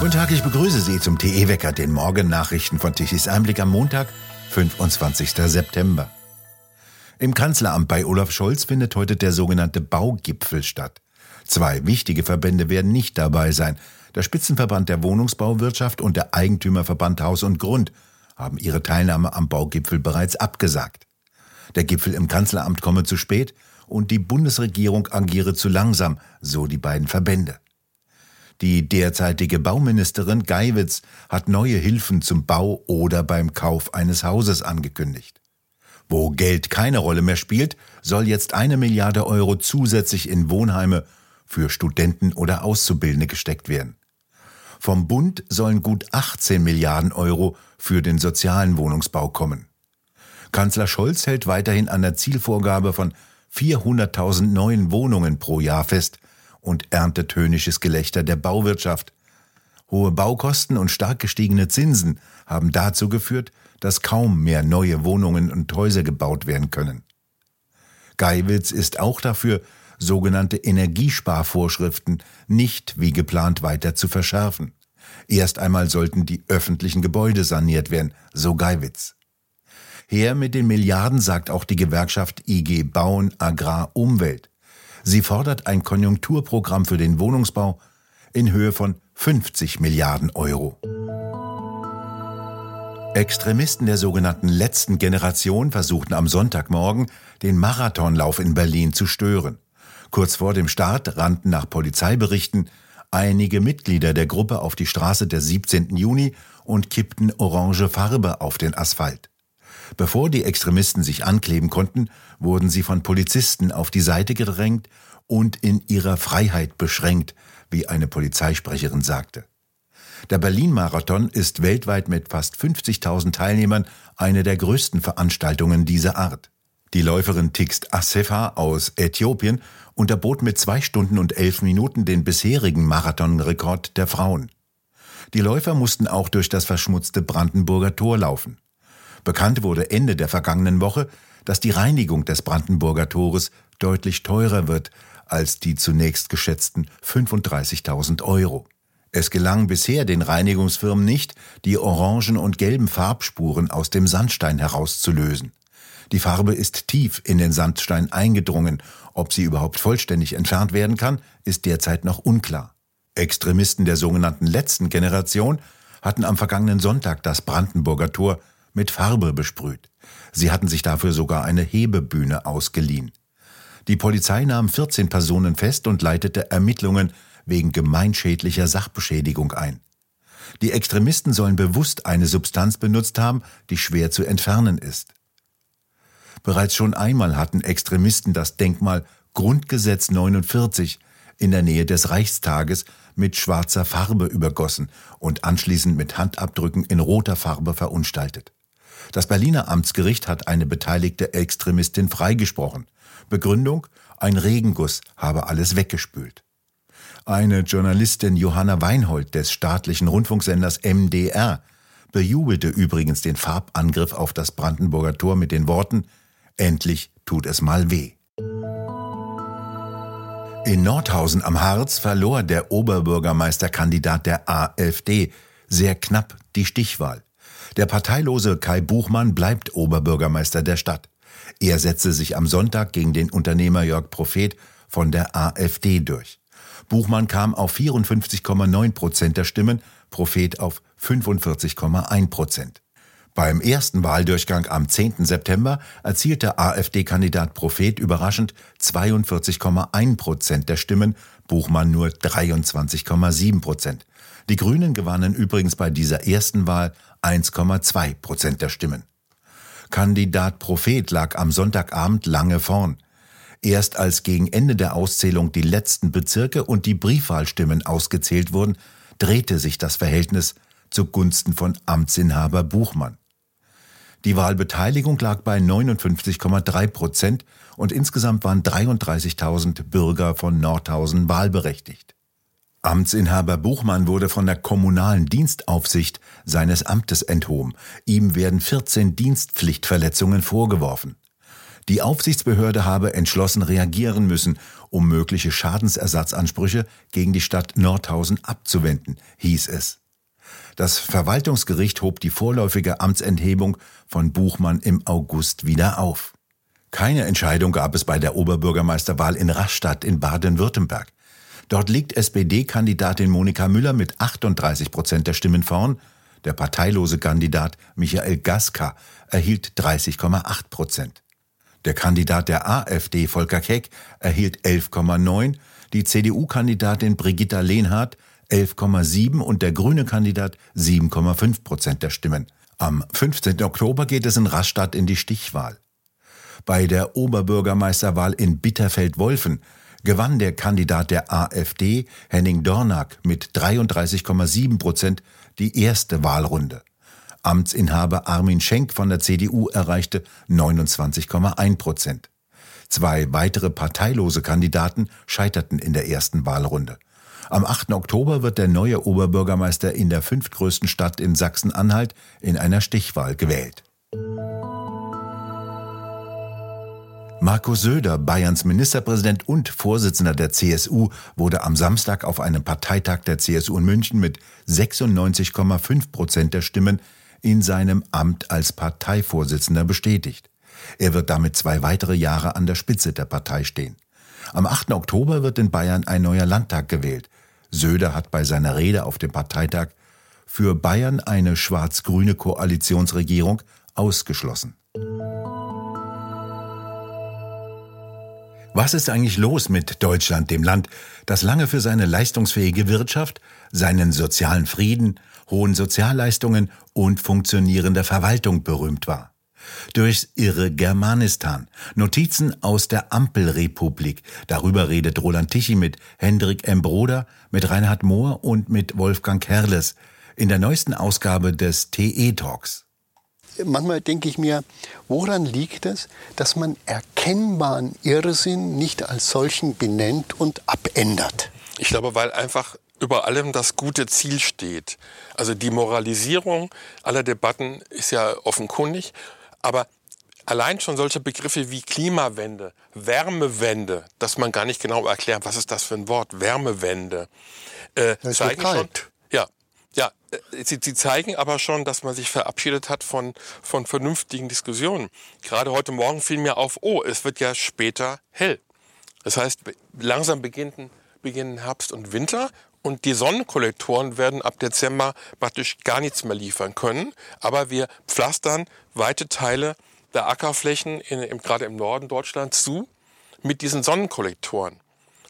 Guten Tag, ich begrüße Sie zum TE-Wecker, den Morgennachrichten von Tichys Einblick am Montag, 25. September. Im Kanzleramt bei Olaf Scholz findet heute der sogenannte Baugipfel statt. Zwei wichtige Verbände werden nicht dabei sein. Der Spitzenverband der Wohnungsbauwirtschaft und der Eigentümerverband Haus und Grund haben ihre Teilnahme am Baugipfel bereits abgesagt. Der Gipfel im Kanzleramt komme zu spät und die Bundesregierung agiere zu langsam, so die beiden Verbände. Die derzeitige Bauministerin Geiwitz hat neue Hilfen zum Bau oder beim Kauf eines Hauses angekündigt. Wo Geld keine Rolle mehr spielt, soll jetzt eine Milliarde Euro zusätzlich in Wohnheime für Studenten oder Auszubildende gesteckt werden. Vom Bund sollen gut 18 Milliarden Euro für den sozialen Wohnungsbau kommen. Kanzler Scholz hält weiterhin an der Zielvorgabe von 400.000 neuen Wohnungen pro Jahr fest, und erntet höhnisches Gelächter der Bauwirtschaft. Hohe Baukosten und stark gestiegene Zinsen haben dazu geführt, dass kaum mehr neue Wohnungen und Häuser gebaut werden können. Geiwitz ist auch dafür, sogenannte Energiesparvorschriften nicht wie geplant weiter zu verschärfen. Erst einmal sollten die öffentlichen Gebäude saniert werden, so Geiwitz. Her mit den Milliarden sagt auch die Gewerkschaft IG Bauen Agrar Umwelt. Sie fordert ein Konjunkturprogramm für den Wohnungsbau in Höhe von 50 Milliarden Euro. Extremisten der sogenannten letzten Generation versuchten am Sonntagmorgen, den Marathonlauf in Berlin zu stören. Kurz vor dem Start rannten nach Polizeiberichten einige Mitglieder der Gruppe auf die Straße der 17. Juni und kippten orange Farbe auf den Asphalt. Bevor die Extremisten sich ankleben konnten, wurden sie von Polizisten auf die Seite gedrängt und in ihrer Freiheit beschränkt, wie eine Polizeisprecherin sagte. Der Berlin-Marathon ist weltweit mit fast 50.000 Teilnehmern eine der größten Veranstaltungen dieser Art. Die Läuferin Tixt Assefa aus Äthiopien unterbot mit zwei Stunden und elf Minuten den bisherigen Marathonrekord der Frauen. Die Läufer mussten auch durch das verschmutzte Brandenburger Tor laufen. Bekannt wurde Ende der vergangenen Woche, dass die Reinigung des Brandenburger Tores deutlich teurer wird als die zunächst geschätzten 35.000 Euro. Es gelang bisher den Reinigungsfirmen nicht, die orangen und gelben Farbspuren aus dem Sandstein herauszulösen. Die Farbe ist tief in den Sandstein eingedrungen. Ob sie überhaupt vollständig entfernt werden kann, ist derzeit noch unklar. Extremisten der sogenannten letzten Generation hatten am vergangenen Sonntag das Brandenburger Tor mit Farbe besprüht. Sie hatten sich dafür sogar eine Hebebühne ausgeliehen. Die Polizei nahm 14 Personen fest und leitete Ermittlungen wegen gemeinschädlicher Sachbeschädigung ein. Die Extremisten sollen bewusst eine Substanz benutzt haben, die schwer zu entfernen ist. Bereits schon einmal hatten Extremisten das Denkmal Grundgesetz 49 in der Nähe des Reichstages mit schwarzer Farbe übergossen und anschließend mit Handabdrücken in roter Farbe verunstaltet. Das Berliner Amtsgericht hat eine beteiligte Extremistin freigesprochen. Begründung, ein Regenguss habe alles weggespült. Eine Journalistin Johanna Weinhold des staatlichen Rundfunksenders MDR bejubelte übrigens den Farbangriff auf das Brandenburger Tor mit den Worten Endlich tut es mal weh. In Nordhausen am Harz verlor der Oberbürgermeisterkandidat der AfD sehr knapp die Stichwahl. Der parteilose Kai Buchmann bleibt Oberbürgermeister der Stadt. Er setzte sich am Sonntag gegen den Unternehmer Jörg Prophet von der AfD durch. Buchmann kam auf 54,9 Prozent der Stimmen, Prophet auf 45,1 Prozent. Beim ersten Wahldurchgang am 10. September erzielte AfD-Kandidat Prophet überraschend 42,1 Prozent der Stimmen, Buchmann nur 23,7 Prozent. Die Grünen gewannen übrigens bei dieser ersten Wahl 1,2 Prozent der Stimmen. Kandidat Prophet lag am Sonntagabend lange vorn. Erst als gegen Ende der Auszählung die letzten Bezirke und die Briefwahlstimmen ausgezählt wurden, drehte sich das Verhältnis zugunsten von Amtsinhaber Buchmann. Die Wahlbeteiligung lag bei 59,3 Prozent und insgesamt waren 33.000 Bürger von Nordhausen wahlberechtigt. Amtsinhaber Buchmann wurde von der kommunalen Dienstaufsicht seines Amtes enthoben. Ihm werden 14 Dienstpflichtverletzungen vorgeworfen. Die Aufsichtsbehörde habe entschlossen reagieren müssen, um mögliche Schadensersatzansprüche gegen die Stadt Nordhausen abzuwenden, hieß es. Das Verwaltungsgericht hob die vorläufige Amtsenthebung von Buchmann im August wieder auf. Keine Entscheidung gab es bei der Oberbürgermeisterwahl in Rastatt in Baden-Württemberg. Dort liegt SPD-Kandidatin Monika Müller mit 38 Prozent der Stimmen vorn. Der parteilose Kandidat Michael Gaska erhielt 30,8 Prozent. Der Kandidat der AfD Volker Keck erhielt 11,9, die CDU-Kandidatin Brigitta Lehnhardt 11,7 und der grüne Kandidat 7,5 Prozent der Stimmen. Am 15. Oktober geht es in Rastatt in die Stichwahl. Bei der Oberbürgermeisterwahl in Bitterfeld-Wolfen gewann der Kandidat der AfD, Henning Dornack, mit 33,7 Prozent die erste Wahlrunde. Amtsinhaber Armin Schenk von der CDU erreichte 29,1 Prozent. Zwei weitere parteilose Kandidaten scheiterten in der ersten Wahlrunde. Am 8. Oktober wird der neue Oberbürgermeister in der fünftgrößten Stadt in Sachsen-Anhalt in einer Stichwahl gewählt. Markus Söder, Bayerns Ministerpräsident und Vorsitzender der CSU, wurde am Samstag auf einem Parteitag der CSU in München mit 96,5 Prozent der Stimmen in seinem Amt als Parteivorsitzender bestätigt. Er wird damit zwei weitere Jahre an der Spitze der Partei stehen. Am 8. Oktober wird in Bayern ein neuer Landtag gewählt. Söder hat bei seiner Rede auf dem Parteitag für Bayern eine schwarz-grüne Koalitionsregierung ausgeschlossen. Was ist eigentlich los mit Deutschland, dem Land, das lange für seine leistungsfähige Wirtschaft, seinen sozialen Frieden, hohen Sozialleistungen und funktionierende Verwaltung berühmt war? Durchs irre Germanistan. Notizen aus der Ampelrepublik. Darüber redet Roland Tichy mit Hendrik M. Broder, mit Reinhard Mohr und mit Wolfgang Kerles in der neuesten Ausgabe des TE Talks manchmal denke ich mir, woran liegt es, dass man erkennbaren Irrsinn nicht als solchen benennt und abändert? Ich glaube, weil einfach über allem das gute Ziel steht. Also die Moralisierung aller Debatten ist ja offenkundig, aber allein schon solche Begriffe wie Klimawende, Wärmewende, dass man gar nicht genau erklärt, was ist das für ein Wort, Wärmewende, äh, zeigen schon, ja, sie, sie zeigen aber schon, dass man sich verabschiedet hat von, von vernünftigen Diskussionen. Gerade heute Morgen fiel mir auf, oh, es wird ja später hell. Das heißt, langsam beginnen, beginnen Herbst und Winter und die Sonnenkollektoren werden ab Dezember praktisch gar nichts mehr liefern können. Aber wir pflastern weite Teile der Ackerflächen, in, im, gerade im Norden Deutschlands, zu mit diesen Sonnenkollektoren.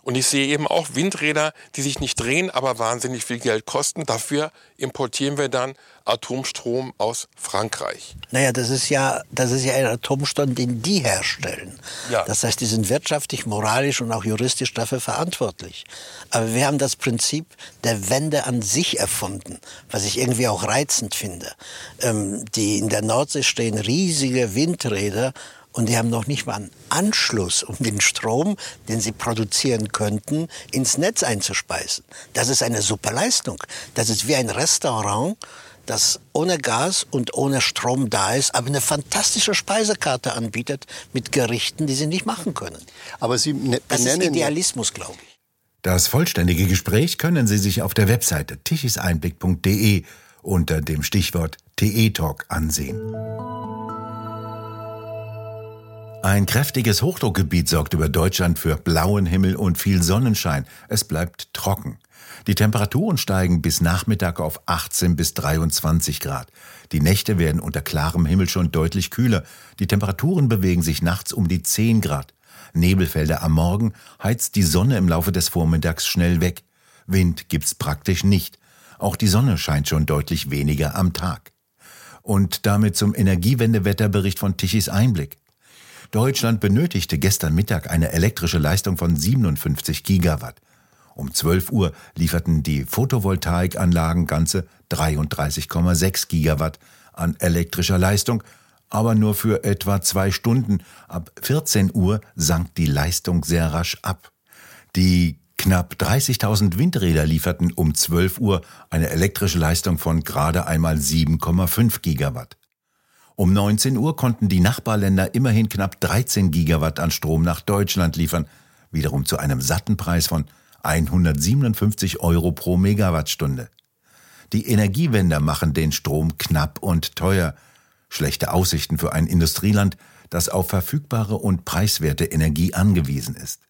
Und ich sehe eben auch Windräder, die sich nicht drehen, aber wahnsinnig viel Geld kosten. Dafür importieren wir dann Atomstrom aus Frankreich. Naja, das ist ja, das ist ja ein Atomstrom, den die herstellen. Ja. Das heißt, die sind wirtschaftlich, moralisch und auch juristisch dafür verantwortlich. Aber wir haben das Prinzip der Wende an sich erfunden, was ich irgendwie auch reizend finde. Ähm, die in der Nordsee stehen riesige Windräder und die haben noch nicht mal einen Anschluss, um den Strom, den sie produzieren könnten, ins Netz einzuspeisen. Das ist eine super Leistung. Das ist wie ein Restaurant, das ohne Gas und ohne Strom da ist, aber eine fantastische Speisekarte anbietet mit Gerichten, die sie nicht machen können. Aber Sie ne das ist Idealismus, glaube ich. Das vollständige Gespräch können Sie sich auf der Webseite tichiseinblick.de unter dem Stichwort TE Talk ansehen. Ein kräftiges Hochdruckgebiet sorgt über Deutschland für blauen Himmel und viel Sonnenschein. Es bleibt trocken. Die Temperaturen steigen bis Nachmittag auf 18 bis 23 Grad. Die Nächte werden unter klarem Himmel schon deutlich kühler. Die Temperaturen bewegen sich nachts um die 10 Grad. Nebelfelder am Morgen heizt die Sonne im Laufe des Vormittags schnell weg. Wind gibt's praktisch nicht. Auch die Sonne scheint schon deutlich weniger am Tag. Und damit zum Energiewendewetterbericht von Tichys Einblick. Deutschland benötigte gestern Mittag eine elektrische Leistung von 57 Gigawatt. Um 12 Uhr lieferten die Photovoltaikanlagen ganze 33,6 Gigawatt an elektrischer Leistung, aber nur für etwa zwei Stunden. Ab 14 Uhr sank die Leistung sehr rasch ab. Die knapp 30.000 Windräder lieferten um 12 Uhr eine elektrische Leistung von gerade einmal 7,5 Gigawatt. Um 19 Uhr konnten die Nachbarländer immerhin knapp 13 Gigawatt an Strom nach Deutschland liefern, wiederum zu einem satten Preis von 157 Euro pro Megawattstunde. Die Energiewender machen den Strom knapp und teuer. Schlechte Aussichten für ein Industrieland, das auf verfügbare und preiswerte Energie angewiesen ist.